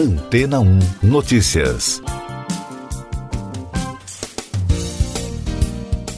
Antena 1 Notícias.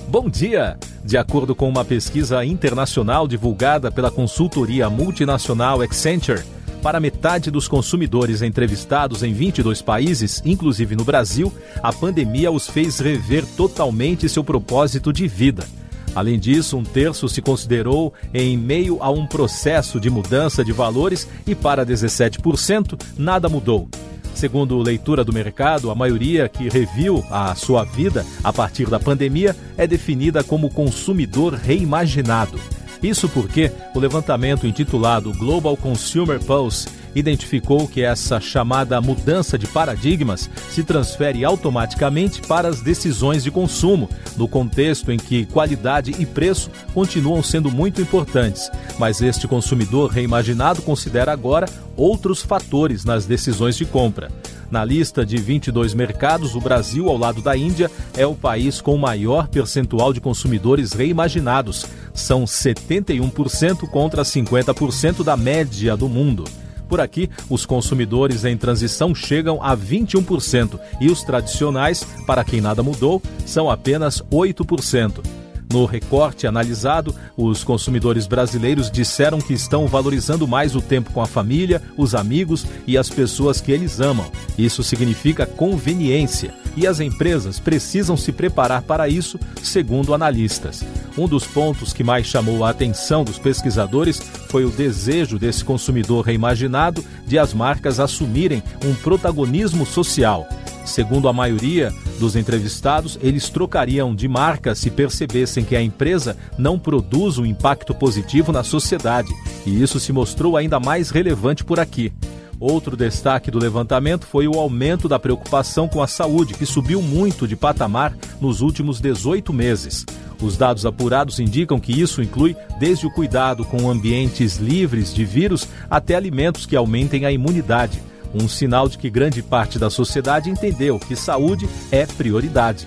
Bom dia! De acordo com uma pesquisa internacional divulgada pela consultoria multinacional Accenture, para metade dos consumidores entrevistados em 22 países, inclusive no Brasil, a pandemia os fez rever totalmente seu propósito de vida. Além disso, um terço se considerou em meio a um processo de mudança de valores e para 17% nada mudou. Segundo leitura do mercado, a maioria que reviu a sua vida a partir da pandemia é definida como consumidor reimaginado. Isso porque o levantamento intitulado Global Consumer Pulse identificou que essa chamada mudança de paradigmas se transfere automaticamente para as decisões de consumo, no contexto em que qualidade e preço continuam sendo muito importantes, mas este consumidor reimaginado considera agora outros fatores nas decisões de compra. Na lista de 22 mercados, o Brasil, ao lado da Índia, é o país com maior percentual de consumidores reimaginados. São 71% contra 50% da média do mundo. Por aqui, os consumidores em transição chegam a 21% e os tradicionais, para quem nada mudou, são apenas 8%. No recorte analisado, os consumidores brasileiros disseram que estão valorizando mais o tempo com a família, os amigos e as pessoas que eles amam. Isso significa conveniência e as empresas precisam se preparar para isso, segundo analistas. Um dos pontos que mais chamou a atenção dos pesquisadores foi o desejo desse consumidor reimaginado de as marcas assumirem um protagonismo social. Segundo a maioria dos entrevistados, eles trocariam de marca se percebessem que a empresa não produz um impacto positivo na sociedade, e isso se mostrou ainda mais relevante por aqui. Outro destaque do levantamento foi o aumento da preocupação com a saúde, que subiu muito de patamar nos últimos 18 meses. Os dados apurados indicam que isso inclui desde o cuidado com ambientes livres de vírus até alimentos que aumentem a imunidade. Um sinal de que grande parte da sociedade entendeu que saúde é prioridade.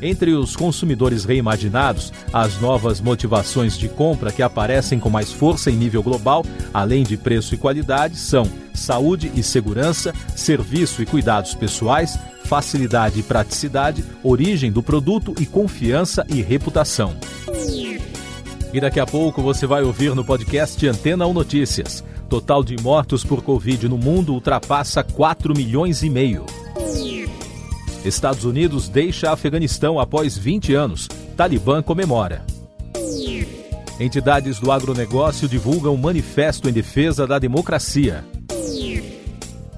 Entre os consumidores reimaginados, as novas motivações de compra que aparecem com mais força em nível global, além de preço e qualidade, são saúde e segurança, serviço e cuidados pessoais, facilidade e praticidade, origem do produto e confiança e reputação. E daqui a pouco você vai ouvir no podcast Antena 1 Notícias. Total de mortos por Covid no mundo ultrapassa 4 milhões e meio. Estados Unidos deixa Afeganistão após 20 anos. Talibã comemora. Entidades do agronegócio divulgam um manifesto em defesa da democracia.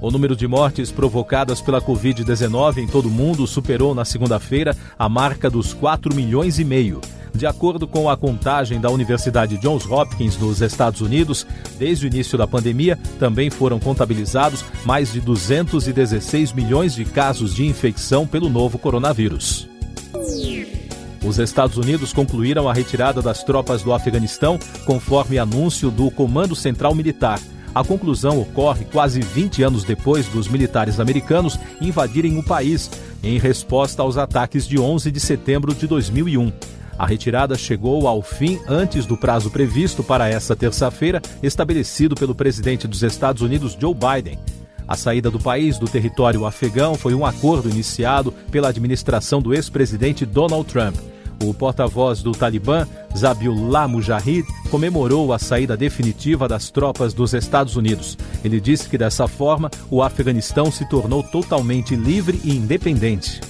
O número de mortes provocadas pela Covid-19 em todo o mundo superou na segunda-feira a marca dos 4 milhões e meio. De acordo com a contagem da Universidade Johns Hopkins nos Estados Unidos, desde o início da pandemia também foram contabilizados mais de 216 milhões de casos de infecção pelo novo coronavírus. Os Estados Unidos concluíram a retirada das tropas do Afeganistão, conforme anúncio do Comando Central Militar. A conclusão ocorre quase 20 anos depois dos militares americanos invadirem o país, em resposta aos ataques de 11 de setembro de 2001. A retirada chegou ao fim antes do prazo previsto para esta terça-feira, estabelecido pelo presidente dos Estados Unidos, Joe Biden. A saída do país do território afegão foi um acordo iniciado pela administração do ex-presidente Donald Trump. O porta-voz do Talibã, Zabiullah Mujahid, comemorou a saída definitiva das tropas dos Estados Unidos. Ele disse que dessa forma o Afeganistão se tornou totalmente livre e independente.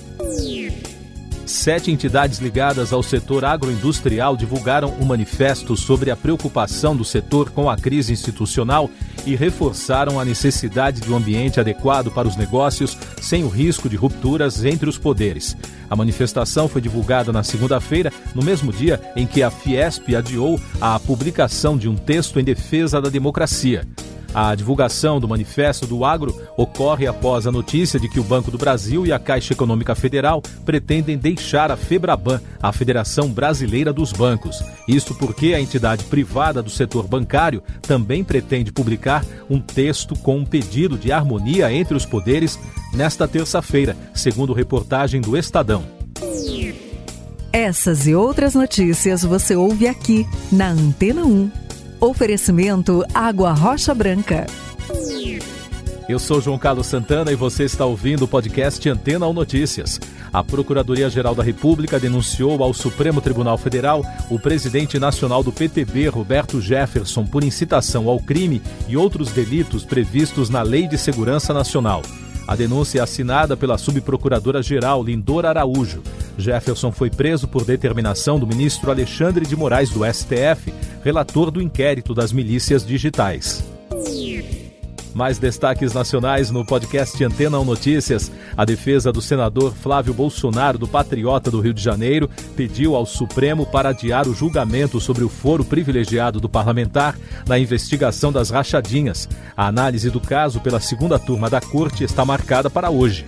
Sete entidades ligadas ao setor agroindustrial divulgaram um manifesto sobre a preocupação do setor com a crise institucional e reforçaram a necessidade de um ambiente adequado para os negócios sem o risco de rupturas entre os poderes. A manifestação foi divulgada na segunda-feira, no mesmo dia em que a Fiesp adiou a publicação de um texto em defesa da democracia. A divulgação do manifesto do agro ocorre após a notícia de que o Banco do Brasil e a Caixa Econômica Federal pretendem deixar a Febraban, a Federação Brasileira dos Bancos. Isso porque a entidade privada do setor bancário também pretende publicar um texto com um pedido de harmonia entre os poderes nesta terça-feira, segundo reportagem do Estadão. Essas e outras notícias você ouve aqui na Antena 1. Oferecimento Água Rocha Branca. Eu sou João Carlos Santana e você está ouvindo o podcast Antena ou Notícias. A Procuradoria-Geral da República denunciou ao Supremo Tribunal Federal o presidente nacional do PTB, Roberto Jefferson, por incitação ao crime e outros delitos previstos na Lei de Segurança Nacional. A denúncia é assinada pela subprocuradora-geral Lindora Araújo. Jefferson foi preso por determinação do ministro Alexandre de Moraes do STF, relator do inquérito das milícias digitais. Mais destaques nacionais no podcast Antena 1 Notícias. A defesa do senador Flávio Bolsonaro, do Patriota do Rio de Janeiro, pediu ao Supremo para adiar o julgamento sobre o foro privilegiado do parlamentar na investigação das rachadinhas. A análise do caso pela segunda turma da Corte está marcada para hoje.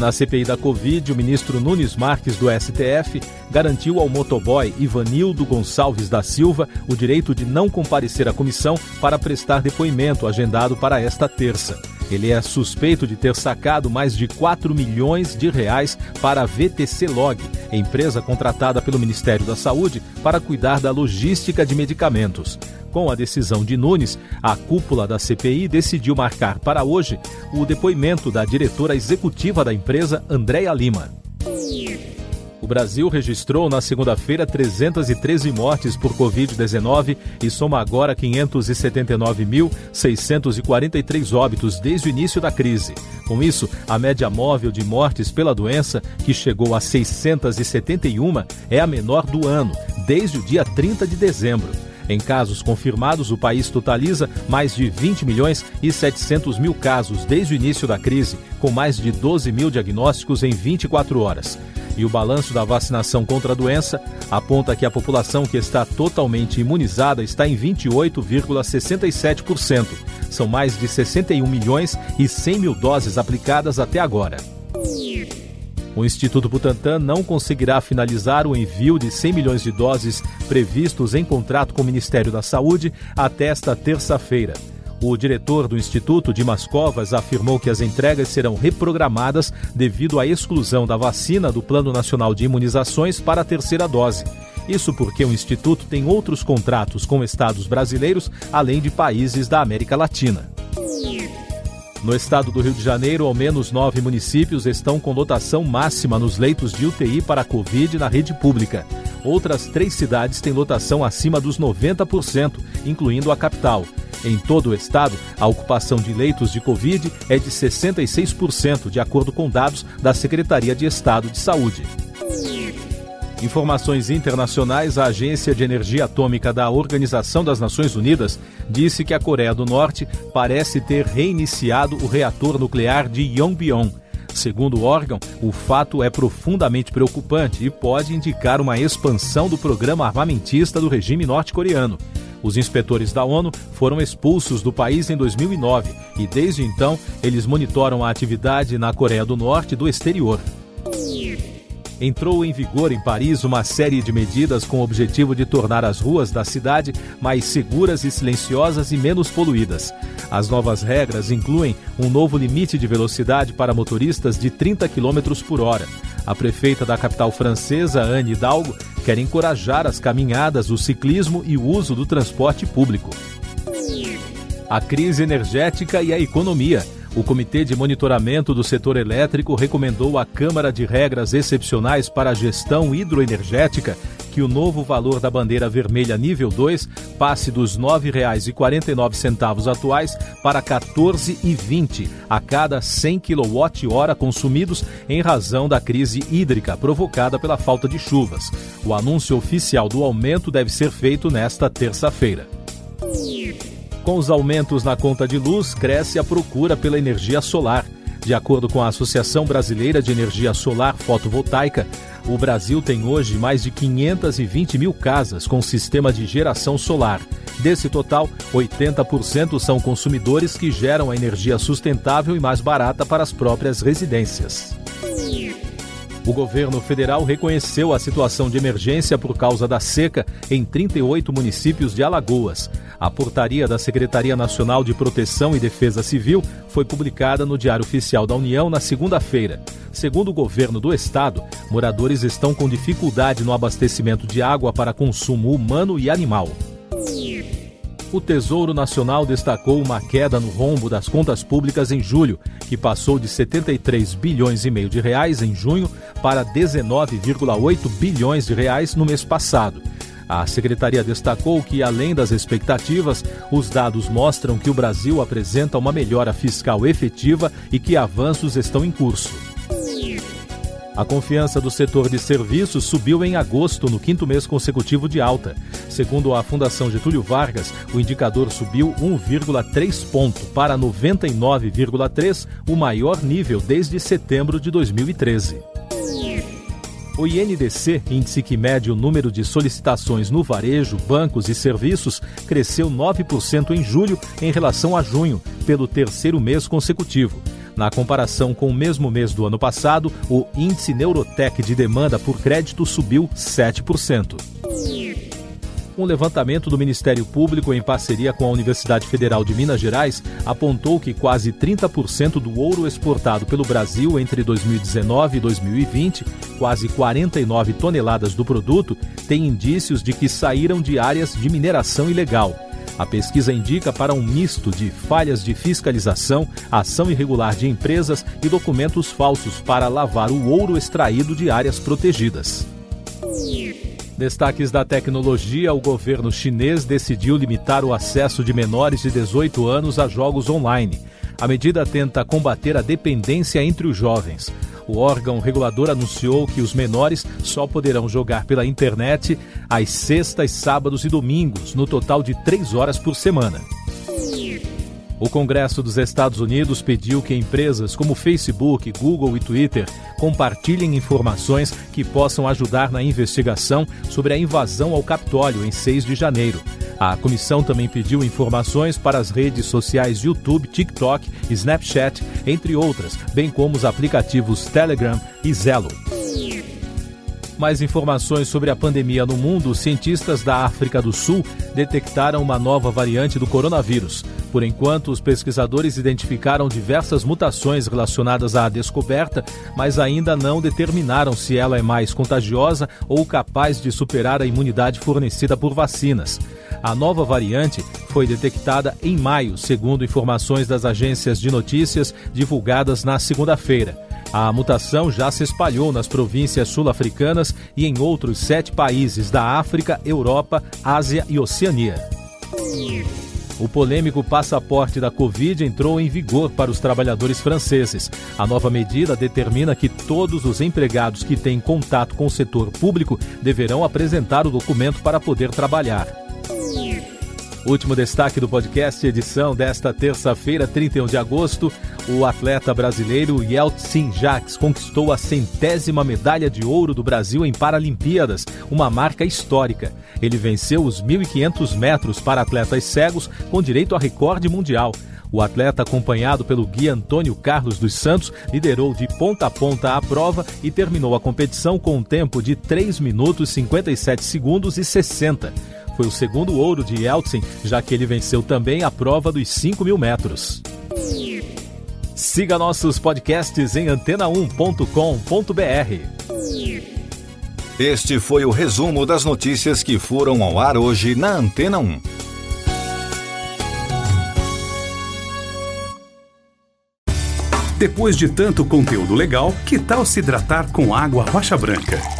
Na CPI da Covid, o ministro Nunes Marques, do STF, garantiu ao motoboy Ivanildo Gonçalves da Silva o direito de não comparecer à comissão para prestar depoimento agendado para esta terça. Ele é suspeito de ter sacado mais de 4 milhões de reais para a VTC Log, empresa contratada pelo Ministério da Saúde para cuidar da logística de medicamentos. Com a decisão de Nunes, a cúpula da CPI decidiu marcar para hoje o depoimento da diretora executiva da empresa, Andréa Lima. O Brasil registrou na segunda-feira 313 mortes por Covid-19 e soma agora 579.643 óbitos desde o início da crise. Com isso, a média móvel de mortes pela doença, que chegou a 671, é a menor do ano, desde o dia 30 de dezembro. Em casos confirmados, o país totaliza mais de 20 milhões e 700 mil casos desde o início da crise, com mais de 12 mil diagnósticos em 24 horas. E o balanço da vacinação contra a doença aponta que a população que está totalmente imunizada está em 28,67%. São mais de 61 milhões e 100 mil doses aplicadas até agora. O Instituto Butantan não conseguirá finalizar o envio de 100 milhões de doses previstos em contrato com o Ministério da Saúde até esta terça-feira. O diretor do Instituto, Dimas Covas, afirmou que as entregas serão reprogramadas devido à exclusão da vacina do Plano Nacional de Imunizações para a terceira dose. Isso porque o Instituto tem outros contratos com estados brasileiros, além de países da América Latina. No estado do Rio de Janeiro, ao menos nove municípios estão com lotação máxima nos leitos de UTI para a Covid na rede pública. Outras três cidades têm lotação acima dos 90%, incluindo a capital. Em todo o estado, a ocupação de leitos de Covid é de 66%, de acordo com dados da Secretaria de Estado de Saúde. Informações internacionais: a Agência de Energia Atômica da Organização das Nações Unidas disse que a Coreia do Norte parece ter reiniciado o reator nuclear de Yongbyon. Segundo o órgão, o fato é profundamente preocupante e pode indicar uma expansão do programa armamentista do regime norte-coreano. Os inspetores da ONU foram expulsos do país em 2009 e, desde então, eles monitoram a atividade na Coreia do Norte do exterior entrou em vigor em Paris uma série de medidas com o objetivo de tornar as ruas da cidade mais seguras e silenciosas e menos poluídas. As novas regras incluem um novo limite de velocidade para motoristas de 30 km por hora. A prefeita da capital francesa, Anne Hidalgo, quer encorajar as caminhadas, o ciclismo e o uso do transporte público. A crise energética e a economia. O Comitê de Monitoramento do Setor Elétrico recomendou à Câmara de Regras Excepcionais para a Gestão Hidroenergética que o novo valor da bandeira vermelha nível 2 passe dos R$ 9,49 atuais para R$ 14,20 a cada 100 kWh consumidos em razão da crise hídrica provocada pela falta de chuvas. O anúncio oficial do aumento deve ser feito nesta terça-feira. Com os aumentos na conta de luz, cresce a procura pela energia solar. De acordo com a Associação Brasileira de Energia Solar Fotovoltaica, o Brasil tem hoje mais de 520 mil casas com sistema de geração solar. Desse total, 80% são consumidores que geram a energia sustentável e mais barata para as próprias residências. O governo federal reconheceu a situação de emergência por causa da seca em 38 municípios de Alagoas. A portaria da Secretaria Nacional de Proteção e Defesa Civil foi publicada no Diário Oficial da União na segunda-feira. Segundo o governo do estado, moradores estão com dificuldade no abastecimento de água para consumo humano e animal. O Tesouro Nacional destacou uma queda no rombo das contas públicas em julho, que passou de 73 bilhões e meio de reais em junho para 19,8 bilhões de reais no mês passado. A secretaria destacou que, além das expectativas, os dados mostram que o Brasil apresenta uma melhora fiscal efetiva e que avanços estão em curso. A confiança do setor de serviços subiu em agosto, no quinto mês consecutivo de alta. Segundo a Fundação Getúlio Vargas, o indicador subiu 1,3 ponto para 99,3, o maior nível desde setembro de 2013. O INDC, índice que mede o número de solicitações no varejo, bancos e serviços, cresceu 9% em julho em relação a junho, pelo terceiro mês consecutivo. Na comparação com o mesmo mês do ano passado, o índice Neurotech de demanda por crédito subiu 7%. Um levantamento do Ministério Público em parceria com a Universidade Federal de Minas Gerais apontou que quase 30% do ouro exportado pelo Brasil entre 2019 e 2020, quase 49 toneladas do produto, tem indícios de que saíram de áreas de mineração ilegal. A pesquisa indica para um misto de falhas de fiscalização, ação irregular de empresas e documentos falsos para lavar o ouro extraído de áreas protegidas. Destaques da tecnologia: o governo chinês decidiu limitar o acesso de menores de 18 anos a jogos online. A medida tenta combater a dependência entre os jovens. O órgão regulador anunciou que os menores só poderão jogar pela internet às sextas, sábados e domingos, no total de três horas por semana. O Congresso dos Estados Unidos pediu que empresas como Facebook, Google e Twitter compartilhem informações que possam ajudar na investigação sobre a invasão ao Capitólio em 6 de janeiro. A comissão também pediu informações para as redes sociais YouTube, TikTok, Snapchat, entre outras, bem como os aplicativos Telegram e Zello. Mais informações sobre a pandemia no mundo, cientistas da África do Sul detectaram uma nova variante do coronavírus. Por enquanto, os pesquisadores identificaram diversas mutações relacionadas à descoberta, mas ainda não determinaram se ela é mais contagiosa ou capaz de superar a imunidade fornecida por vacinas. A nova variante foi detectada em maio, segundo informações das agências de notícias divulgadas na segunda-feira. A mutação já se espalhou nas províncias sul-africanas e em outros sete países da África, Europa, Ásia e Oceania. O polêmico passaporte da Covid entrou em vigor para os trabalhadores franceses. A nova medida determina que todos os empregados que têm contato com o setor público deverão apresentar o documento para poder trabalhar. Último destaque do podcast, edição desta terça-feira, 31 de agosto. O atleta brasileiro Yeltsin Jacques conquistou a centésima medalha de ouro do Brasil em Paralimpíadas, uma marca histórica. Ele venceu os 1.500 metros para atletas cegos com direito a recorde mundial. O atleta, acompanhado pelo guia Antônio Carlos dos Santos, liderou de ponta a ponta a prova e terminou a competição com um tempo de 3 minutos 57 segundos e 60 foi o segundo ouro de Yeltsin, já que ele venceu também a prova dos 5 mil metros. Siga nossos podcasts em antena1.com.br. Este foi o resumo das notícias que foram ao ar hoje na Antena 1. Depois de tanto conteúdo legal, que tal se hidratar com água rocha branca?